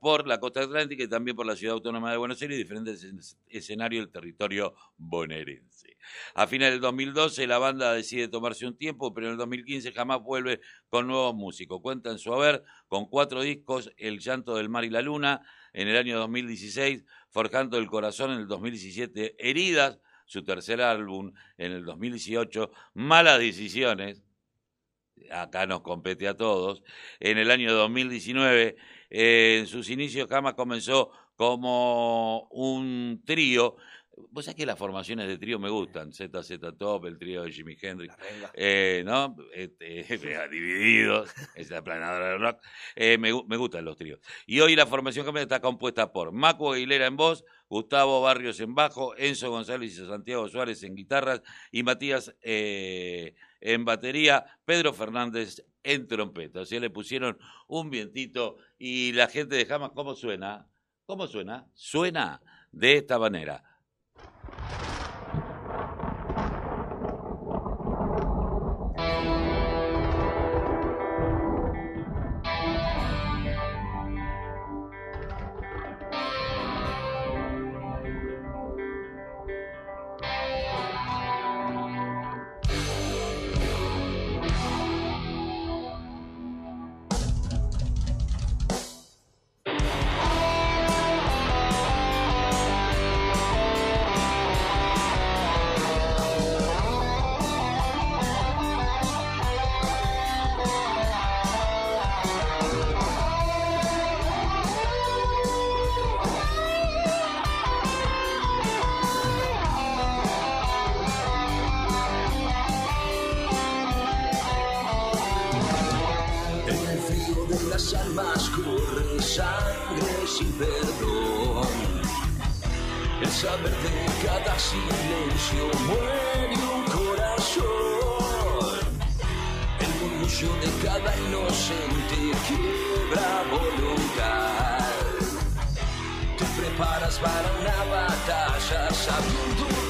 por la costa atlántica y también por la ciudad autónoma de Buenos Aires y diferentes escenarios del territorio bonaerense. A finales del 2012 la banda decide tomarse un tiempo, pero en el 2015 jamás vuelve con nuevos músicos. Cuenta en su haber con cuatro discos, El llanto del mar y la luna, en el año 2016, Forjando el corazón en el 2017, Heridas, su tercer álbum en el 2018, Malas decisiones, acá nos compete a todos, en el año 2019, eh, en sus inicios jamás comenzó como un trío Vos sabés que las formaciones de trío me gustan, ZZ Top, el trío de Jimi Hendrix, eh, ¿no? Este, divididos, es la planadora de rock. Eh, me, me, gustan los tríos. Y hoy la formación que está compuesta por Macu Aguilera en voz, Gustavo Barrios en bajo, Enzo González y Santiago Suárez en guitarras y Matías eh, en batería, Pedro Fernández en trompeta. O sea, le pusieron un vientito y la gente de Jamas, ¿cómo suena? ¿Cómo suena? Suena de esta manera. de las almas corre sangre sin perdón. El saber de cada silencio muere un corazón. El murmullo de cada inocente quiebra voluntad. Te preparas para una batalla sabiendo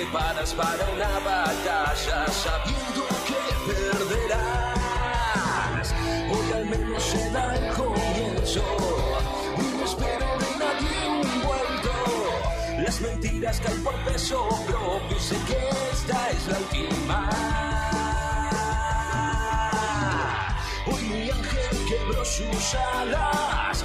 preparas para una batalla sabiendo que perderás. Hoy al menos será el comienzo. No espero de nadie un vuelto. Las mentiras caen por peso propio sé que esta es la última. Hoy mi ángel quebró sus alas.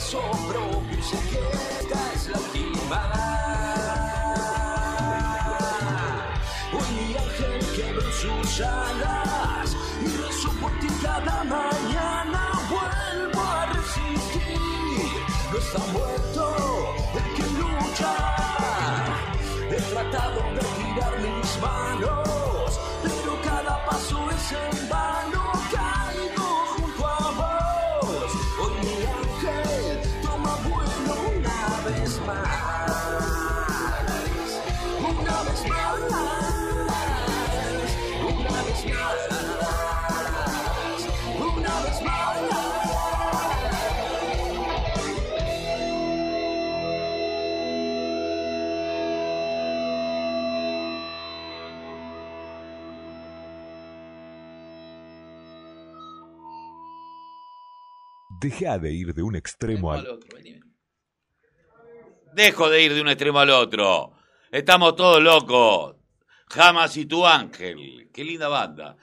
sobró, esta es la última. Un ángel quebró sus alas y rezo por ti cada mañana. Vuelvo a resistir, no está muerto el que lucha. He tratado de tirar mis manos, pero cada paso es en vano. Deja de ir de un extremo al... otro. Dejo de ir de un extremo al otro. Estamos todos locos. Jamás y tu ángel. Qué linda banda.